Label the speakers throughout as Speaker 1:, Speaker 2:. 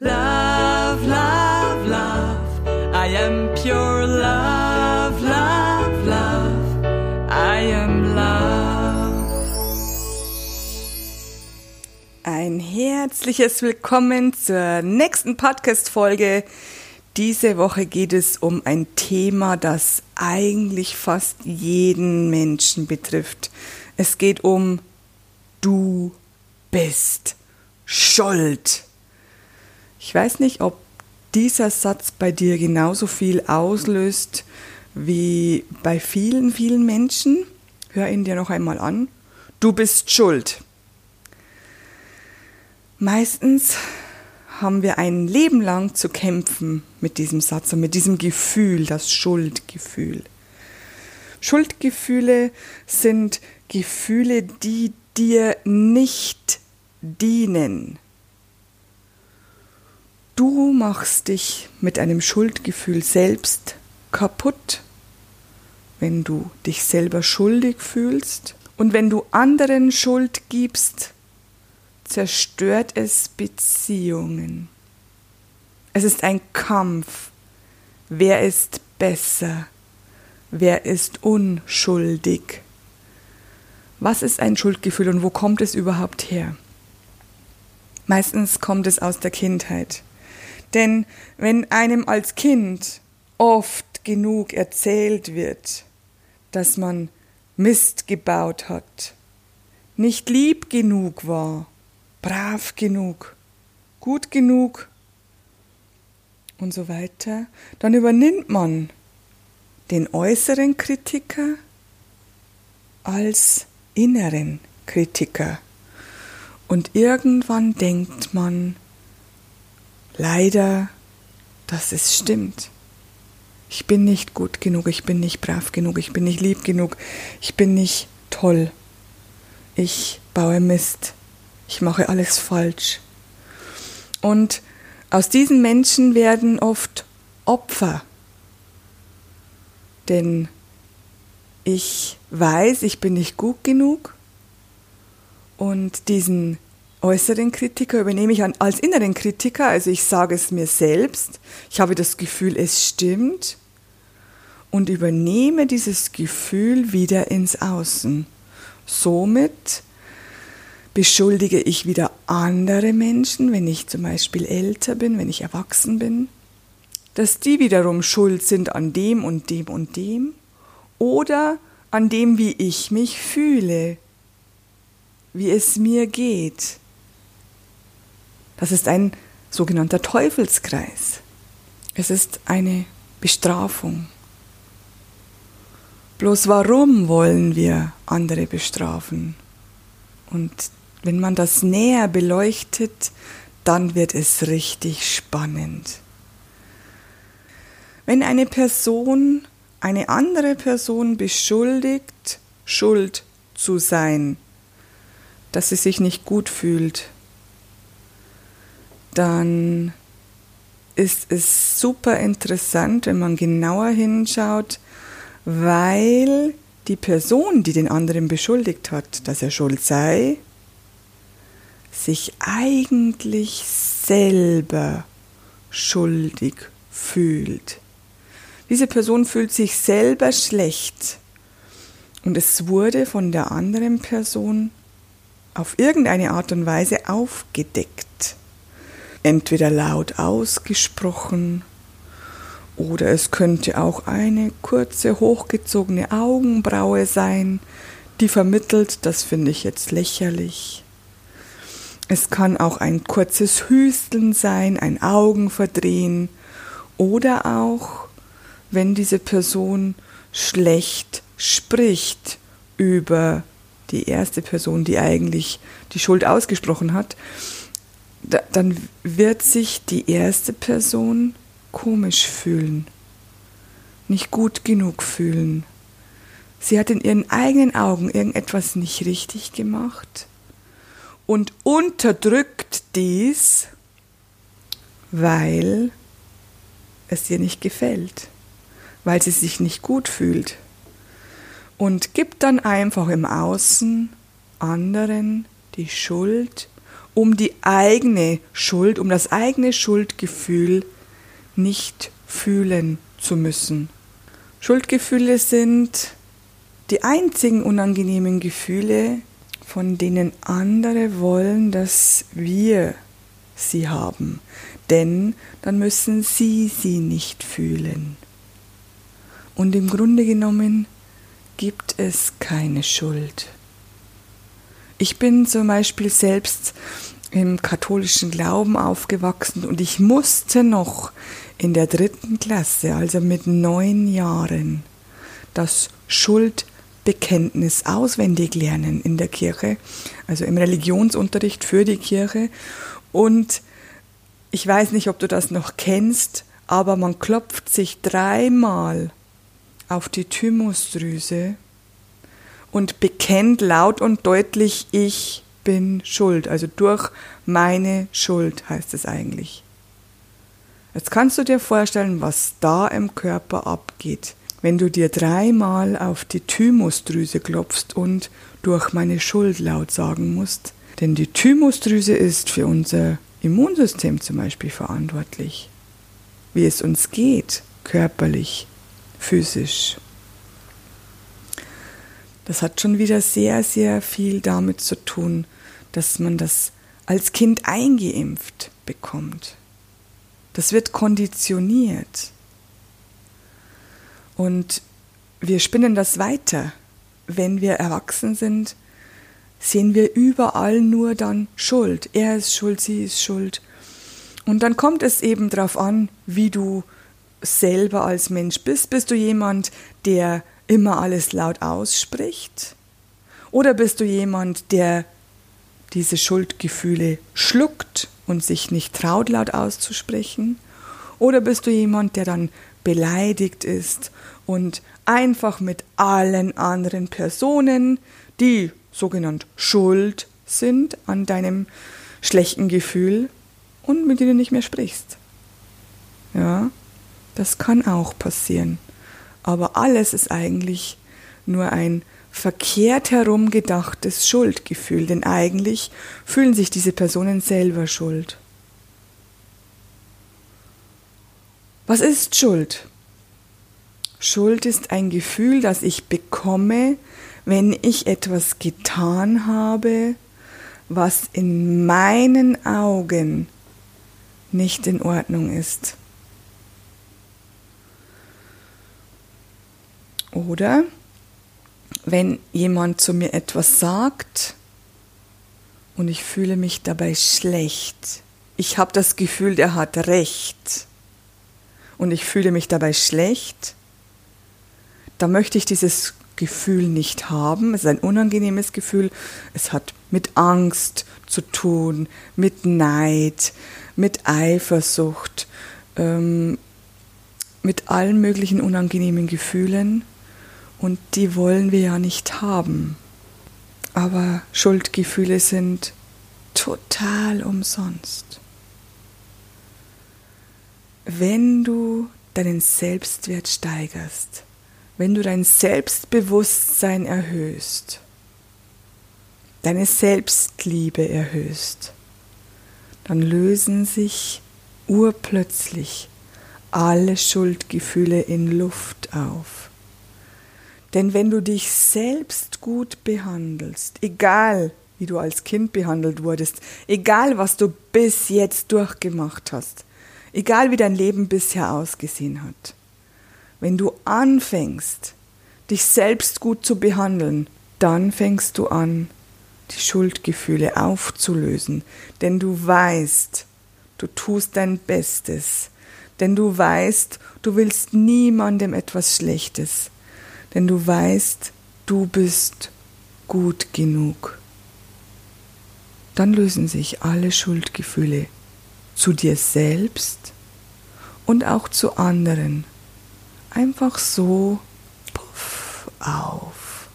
Speaker 1: Love, love, love. I am pure love, love, love. I am love.
Speaker 2: Ein herzliches Willkommen zur nächsten Podcast-Folge. Diese Woche geht es um ein Thema, das eigentlich fast jeden Menschen betrifft. Es geht um Du bist schuld. Ich weiß nicht, ob dieser Satz bei dir genauso viel auslöst wie bei vielen, vielen Menschen. Hör ihn dir noch einmal an. Du bist schuld. Meistens haben wir ein Leben lang zu kämpfen mit diesem Satz und mit diesem Gefühl, das Schuldgefühl. Schuldgefühle sind Gefühle, die dir nicht dienen. Du machst dich mit einem Schuldgefühl selbst kaputt, wenn du dich selber schuldig fühlst. Und wenn du anderen Schuld gibst, zerstört es Beziehungen. Es ist ein Kampf. Wer ist besser? Wer ist unschuldig? Was ist ein Schuldgefühl und wo kommt es überhaupt her? Meistens kommt es aus der Kindheit. Denn wenn einem als Kind oft genug erzählt wird, dass man Mist gebaut hat, nicht lieb genug war, brav genug, gut genug und so weiter, dann übernimmt man den äußeren Kritiker als inneren Kritiker. Und irgendwann denkt man, leider, dass es stimmt. Ich bin nicht gut genug, ich bin nicht brav genug, ich bin nicht lieb genug, ich bin nicht toll. Ich baue Mist, ich mache alles falsch. Und aus diesen Menschen werden oft Opfer. Denn ich weiß, ich bin nicht gut genug und diesen äußeren Kritiker übernehme ich als inneren Kritiker, also ich sage es mir selbst, ich habe das Gefühl, es stimmt und übernehme dieses Gefühl wieder ins Außen. Somit beschuldige ich wieder andere Menschen, wenn ich zum Beispiel älter bin, wenn ich erwachsen bin, dass die wiederum schuld sind an dem und dem und dem oder an dem, wie ich mich fühle, wie es mir geht. Das ist ein sogenannter Teufelskreis. Es ist eine Bestrafung. Bloß warum wollen wir andere bestrafen? Und wenn man das näher beleuchtet, dann wird es richtig spannend. Wenn eine Person eine andere Person beschuldigt, schuld zu sein, dass sie sich nicht gut fühlt, dann ist es super interessant, wenn man genauer hinschaut, weil die Person, die den anderen beschuldigt hat, dass er schuld sei, sich eigentlich selber schuldig fühlt. Diese Person fühlt sich selber schlecht und es wurde von der anderen Person auf irgendeine Art und Weise aufgedeckt entweder laut ausgesprochen oder es könnte auch eine kurze hochgezogene Augenbraue sein, die vermittelt, das finde ich jetzt lächerlich. Es kann auch ein kurzes Hüsteln sein, ein Augenverdrehen oder auch, wenn diese Person schlecht spricht über die erste Person, die eigentlich die Schuld ausgesprochen hat, da, dann wird sich die erste Person komisch fühlen, nicht gut genug fühlen. Sie hat in ihren eigenen Augen irgendetwas nicht richtig gemacht. Und unterdrückt dies, weil es ihr nicht gefällt, weil sie sich nicht gut fühlt. Und gibt dann einfach im Außen anderen die Schuld um die eigene Schuld, um das eigene Schuldgefühl nicht fühlen zu müssen. Schuldgefühle sind die einzigen unangenehmen Gefühle, von denen andere wollen, dass wir sie haben, denn dann müssen sie sie nicht fühlen. Und im Grunde genommen gibt es keine Schuld. Ich bin zum Beispiel selbst im katholischen Glauben aufgewachsen und ich musste noch in der dritten Klasse, also mit neun Jahren, das Schuldbekenntnis auswendig lernen in der Kirche, also im Religionsunterricht für die Kirche. Und ich weiß nicht, ob du das noch kennst, aber man klopft sich dreimal auf die Thymusdrüse und bekennt laut und deutlich, ich bin schuld. Also durch meine Schuld heißt es eigentlich. Jetzt kannst du dir vorstellen, was da im Körper abgeht, wenn du dir dreimal auf die Thymusdrüse klopfst und durch meine Schuld laut sagen musst. Denn die Thymusdrüse ist für unser Immunsystem zum Beispiel verantwortlich. Wie es uns geht, körperlich, physisch. Das hat schon wieder sehr, sehr viel damit zu tun, dass man das als Kind eingeimpft bekommt. Das wird konditioniert. Und wir spinnen das weiter. Wenn wir erwachsen sind, sehen wir überall nur dann Schuld. Er ist schuld, sie ist schuld. Und dann kommt es eben darauf an, wie du selber als Mensch bist. Bist du jemand, der immer alles laut ausspricht? Oder bist du jemand, der diese Schuldgefühle schluckt und sich nicht traut, laut auszusprechen? Oder bist du jemand, der dann beleidigt ist und einfach mit allen anderen Personen, die sogenannt schuld sind an deinem schlechten Gefühl und mit denen nicht mehr sprichst? Ja, das kann auch passieren. Aber alles ist eigentlich nur ein verkehrt herum gedachtes Schuldgefühl, denn eigentlich fühlen sich diese Personen selber schuld. Was ist Schuld? Schuld ist ein Gefühl, das ich bekomme, wenn ich etwas getan habe, was in meinen Augen nicht in Ordnung ist. Oder wenn jemand zu mir etwas sagt und ich fühle mich dabei schlecht. Ich habe das Gefühl, der hat recht. Und ich fühle mich dabei schlecht. Da möchte ich dieses Gefühl nicht haben. Es ist ein unangenehmes Gefühl. Es hat mit Angst zu tun, mit Neid, mit Eifersucht, ähm, mit allen möglichen unangenehmen Gefühlen. Und die wollen wir ja nicht haben. Aber Schuldgefühle sind total umsonst. Wenn du deinen Selbstwert steigerst, wenn du dein Selbstbewusstsein erhöhst, deine Selbstliebe erhöhst, dann lösen sich urplötzlich alle Schuldgefühle in Luft auf. Denn wenn du dich selbst gut behandelst, egal wie du als Kind behandelt wurdest, egal was du bis jetzt durchgemacht hast, egal wie dein Leben bisher ausgesehen hat, wenn du anfängst, dich selbst gut zu behandeln, dann fängst du an, die Schuldgefühle aufzulösen, denn du weißt, du tust dein Bestes, denn du weißt, du willst niemandem etwas Schlechtes, denn du weißt, du bist gut genug. Dann lösen sich alle Schuldgefühle zu dir selbst und auch zu anderen einfach so puff auf.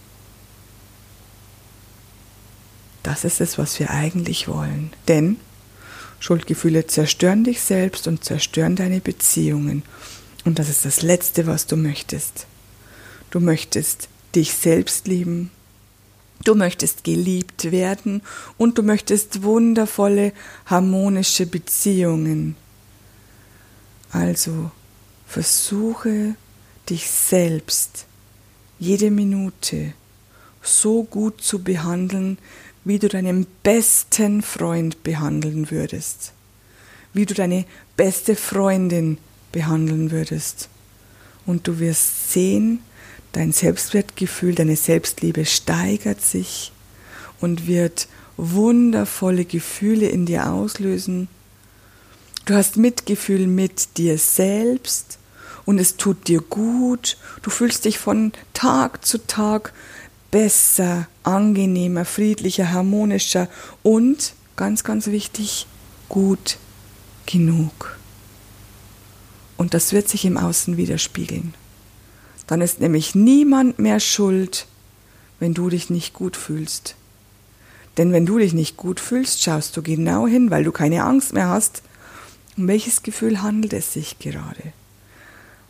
Speaker 2: Das ist es, was wir eigentlich wollen. Denn Schuldgefühle zerstören dich selbst und zerstören deine Beziehungen. Und das ist das Letzte, was du möchtest. Du möchtest dich selbst lieben. Du möchtest geliebt werden und du möchtest wundervolle, harmonische Beziehungen. Also versuche dich selbst jede Minute so gut zu behandeln, wie du deinen besten Freund behandeln würdest, wie du deine beste Freundin behandeln würdest. Und du wirst sehen, dein Selbstwertgefühl, deine Selbstliebe steigert sich und wird wundervolle Gefühle in dir auslösen. Du hast Mitgefühl mit dir selbst und es tut dir gut. Du fühlst dich von Tag zu Tag besser, angenehmer, friedlicher, harmonischer und, ganz, ganz wichtig, gut genug. Und das wird sich im Außen widerspiegeln. Dann ist nämlich niemand mehr schuld, wenn du dich nicht gut fühlst. Denn wenn du dich nicht gut fühlst, schaust du genau hin, weil du keine Angst mehr hast. Um welches Gefühl handelt es sich gerade?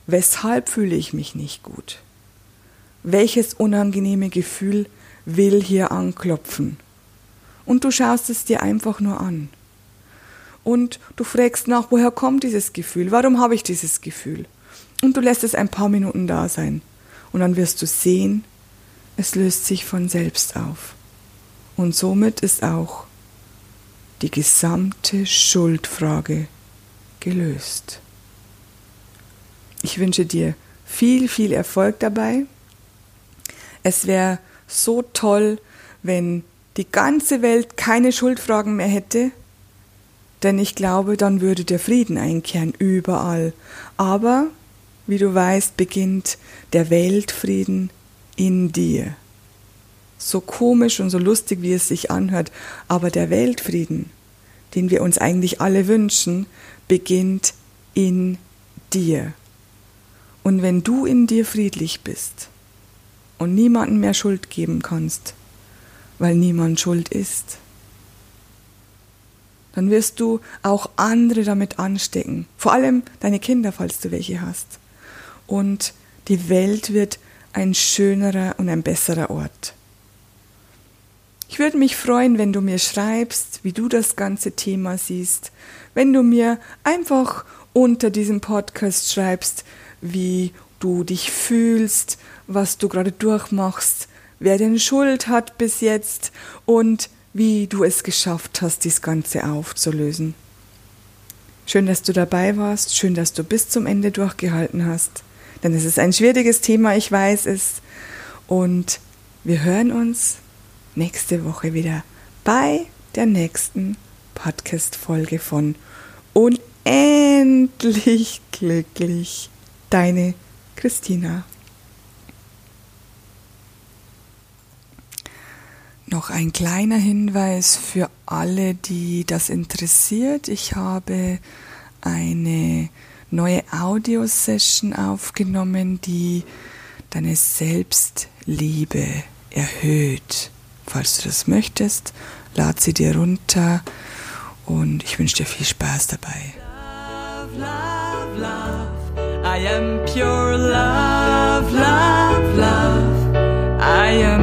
Speaker 2: Weshalb fühle ich mich nicht gut? welches unangenehme Gefühl will hier anklopfen. Und du schaust es dir einfach nur an. Und du fragst nach, woher kommt dieses Gefühl? Warum habe ich dieses Gefühl? Und du lässt es ein paar Minuten da sein. Und dann wirst du sehen, es löst sich von selbst auf. Und somit ist auch die gesamte Schuldfrage gelöst. Ich wünsche dir viel, viel Erfolg dabei es wäre so toll, wenn die ganze Welt keine Schuldfragen mehr hätte, denn ich glaube, dann würde der Frieden einkehren überall. Aber, wie du weißt, beginnt der Weltfrieden in dir. So komisch und so lustig, wie es sich anhört, aber der Weltfrieden, den wir uns eigentlich alle wünschen, beginnt in dir. Und wenn du in dir friedlich bist, und niemandem mehr Schuld geben kannst, weil niemand schuld ist, dann wirst du auch andere damit anstecken, vor allem deine Kinder, falls du welche hast. Und die Welt wird ein schönerer und ein besserer Ort. Ich würde mich freuen, wenn du mir schreibst, wie du das ganze Thema siehst, wenn du mir einfach unter diesem Podcast schreibst, wie du dich fühlst, was du gerade durchmachst, wer denn Schuld hat bis jetzt und wie du es geschafft hast, dies Ganze aufzulösen. Schön, dass du dabei warst, schön, dass du bis zum Ende durchgehalten hast, denn es ist ein schwieriges Thema, ich weiß es. Und wir hören uns nächste Woche wieder bei der nächsten Podcast-Folge von Unendlich glücklich. Deine Christina. Noch ein kleiner Hinweis für alle, die das interessiert. Ich habe eine neue Audiosession aufgenommen, die deine Selbstliebe erhöht. Falls du das möchtest, lad sie dir runter und ich wünsche dir viel Spaß dabei.
Speaker 1: Love, love, love. I am pure love, love, love. I am